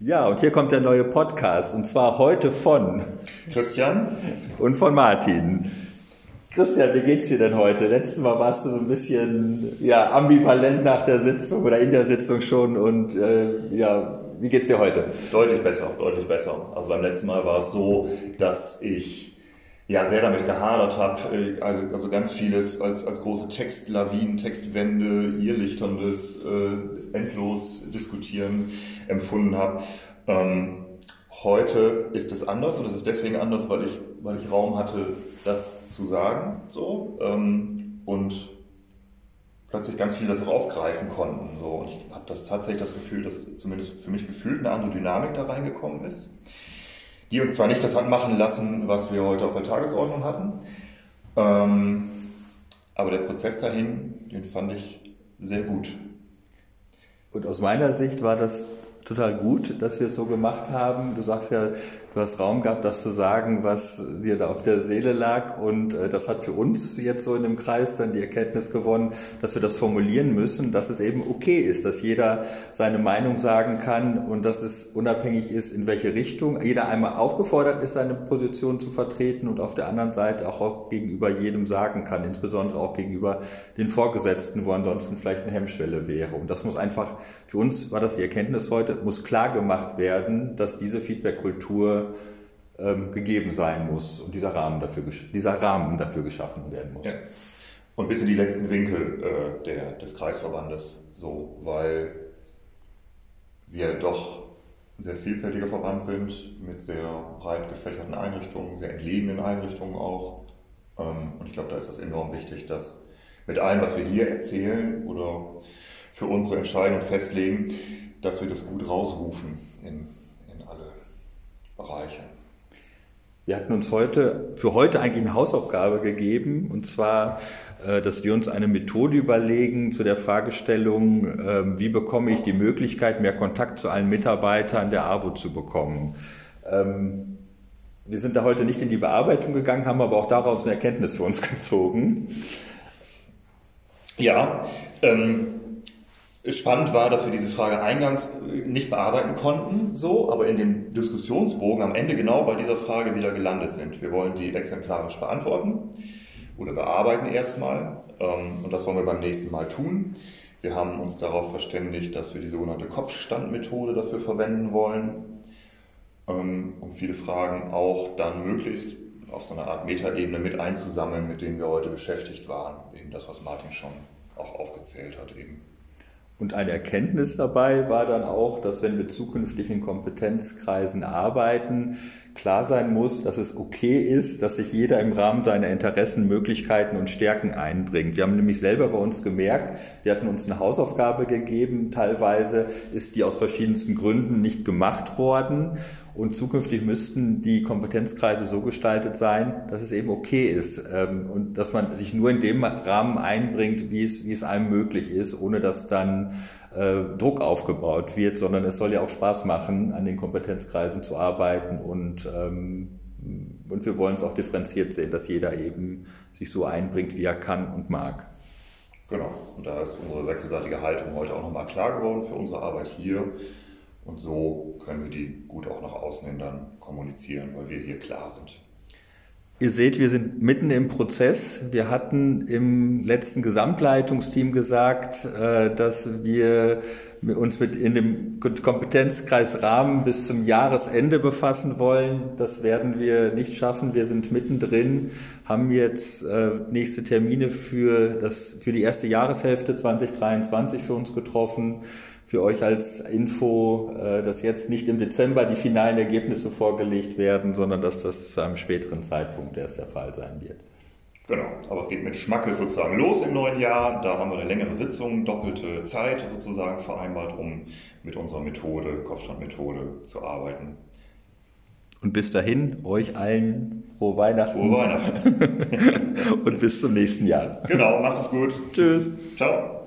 Ja, und hier kommt der neue Podcast und zwar heute von Christian und von Martin. Christian, wie geht's dir denn heute? Letztes Mal warst du so ein bisschen ja, ambivalent nach der Sitzung oder in der Sitzung schon und äh, ja, wie geht's dir heute? Deutlich besser, deutlich besser. Also beim letzten Mal war es so, dass ich ja sehr damit gehadert habe, äh, also, also ganz vieles als, als große Textlawinen, Textwände, irrlichterndes, äh, endlos diskutieren empfunden habe. Ähm, heute ist es anders und es ist deswegen anders, weil ich, weil ich Raum hatte, das zu sagen, so, ähm, und plötzlich ganz viel das auch aufgreifen konnten. So. Und ich habe das tatsächlich das Gefühl, dass zumindest für mich gefühlt eine andere Dynamik da reingekommen ist die uns zwar nicht das hat machen lassen, was wir heute auf der Tagesordnung hatten, ähm, aber der Prozess dahin, den fand ich sehr gut. Und aus meiner Sicht war das total gut, dass wir es so gemacht haben. Du sagst ja, du hast Raum gehabt, das zu sagen, was dir da auf der Seele lag. Und äh, das hat für uns jetzt so in dem Kreis dann die Erkenntnis gewonnen, dass wir das formulieren müssen, dass es eben okay ist, dass jeder seine Meinung sagen kann und dass es unabhängig ist, in welche Richtung jeder einmal aufgefordert ist, seine Position zu vertreten und auf der anderen Seite auch, auch gegenüber jedem sagen kann, insbesondere auch gegenüber den Vorgesetzten, wo ansonsten vielleicht eine Hemmschwelle wäre. Und das muss einfach, für uns war das die Erkenntnis heute, muss klar gemacht werden, dass diese Feedback-Kultur ähm, gegeben sein muss und dieser Rahmen dafür, dieser Rahmen dafür geschaffen werden muss. Ja. Und bis in die letzten Winkel äh, der, des Kreisverbandes so, weil wir doch ein sehr vielfältiger Verband sind mit sehr breit gefächerten Einrichtungen, sehr entlegenen Einrichtungen auch. Ähm, und ich glaube, da ist das enorm wichtig, dass mit allem, was wir hier erzählen oder für uns so entscheiden und festlegen, dass wir das gut rausrufen in, in alle Bereiche. Wir hatten uns heute für heute eigentlich eine Hausaufgabe gegeben, und zwar, äh, dass wir uns eine Methode überlegen zu der Fragestellung, ähm, wie bekomme ich die Möglichkeit, mehr Kontakt zu allen Mitarbeitern der ABO zu bekommen. Ähm, wir sind da heute nicht in die Bearbeitung gegangen, haben aber auch daraus eine Erkenntnis für uns gezogen. Ja, ähm, Spannend war, dass wir diese Frage eingangs nicht bearbeiten konnten, so, aber in dem Diskussionsbogen am Ende genau bei dieser Frage wieder gelandet sind. Wir wollen die exemplarisch beantworten oder bearbeiten erstmal ähm, und das wollen wir beim nächsten Mal tun. Wir haben uns darauf verständigt, dass wir die sogenannte Kopfstandmethode dafür verwenden wollen, ähm, um viele Fragen auch dann möglichst auf so einer Art Metaebene mit einzusammeln, mit denen wir heute beschäftigt waren. Eben das, was Martin schon auch aufgezählt hat eben. Und eine Erkenntnis dabei war dann auch, dass wenn wir zukünftig in Kompetenzkreisen arbeiten, klar sein muss, dass es okay ist, dass sich jeder im Rahmen seiner Interessen, Möglichkeiten und Stärken einbringt. Wir haben nämlich selber bei uns gemerkt, wir hatten uns eine Hausaufgabe gegeben, teilweise ist die aus verschiedensten Gründen nicht gemacht worden. Und zukünftig müssten die Kompetenzkreise so gestaltet sein, dass es eben okay ist ähm, und dass man sich nur in dem Rahmen einbringt, wie es, wie es einem möglich ist, ohne dass dann äh, Druck aufgebaut wird, sondern es soll ja auch Spaß machen, an den Kompetenzkreisen zu arbeiten und ähm, und wir wollen es auch differenziert sehen, dass jeder eben sich so einbringt, wie er kann und mag. Genau. Und da ist unsere wechselseitige Haltung heute auch nochmal klar geworden für unsere Arbeit hier. Und so können wir die gut auch nach außen hin dann kommunizieren, weil wir hier klar sind. Ihr seht, wir sind mitten im Prozess. Wir hatten im letzten Gesamtleitungsteam gesagt, äh, dass wir uns mit in dem Kompetenzkreis Rahmen bis zum Jahresende befassen wollen. Das werden wir nicht schaffen. Wir sind mittendrin, haben jetzt äh, nächste Termine für das, für die erste Jahreshälfte 2023 für uns getroffen für euch als Info, äh, dass jetzt nicht im Dezember die finalen Ergebnisse vorgelegt werden, sondern dass das zu einem späteren Zeitpunkt erst der Fall sein wird. Genau, aber es geht mit Schmackes sozusagen los im neuen Jahr. Da haben wir eine längere Sitzung, doppelte Zeit sozusagen vereinbart, um mit unserer Methode, Kopfstandmethode zu arbeiten. Und bis dahin, euch allen frohe Weihnachten. Frohe Weihnachten. Und bis zum nächsten Jahr. Genau, macht es gut. Tschüss. Ciao.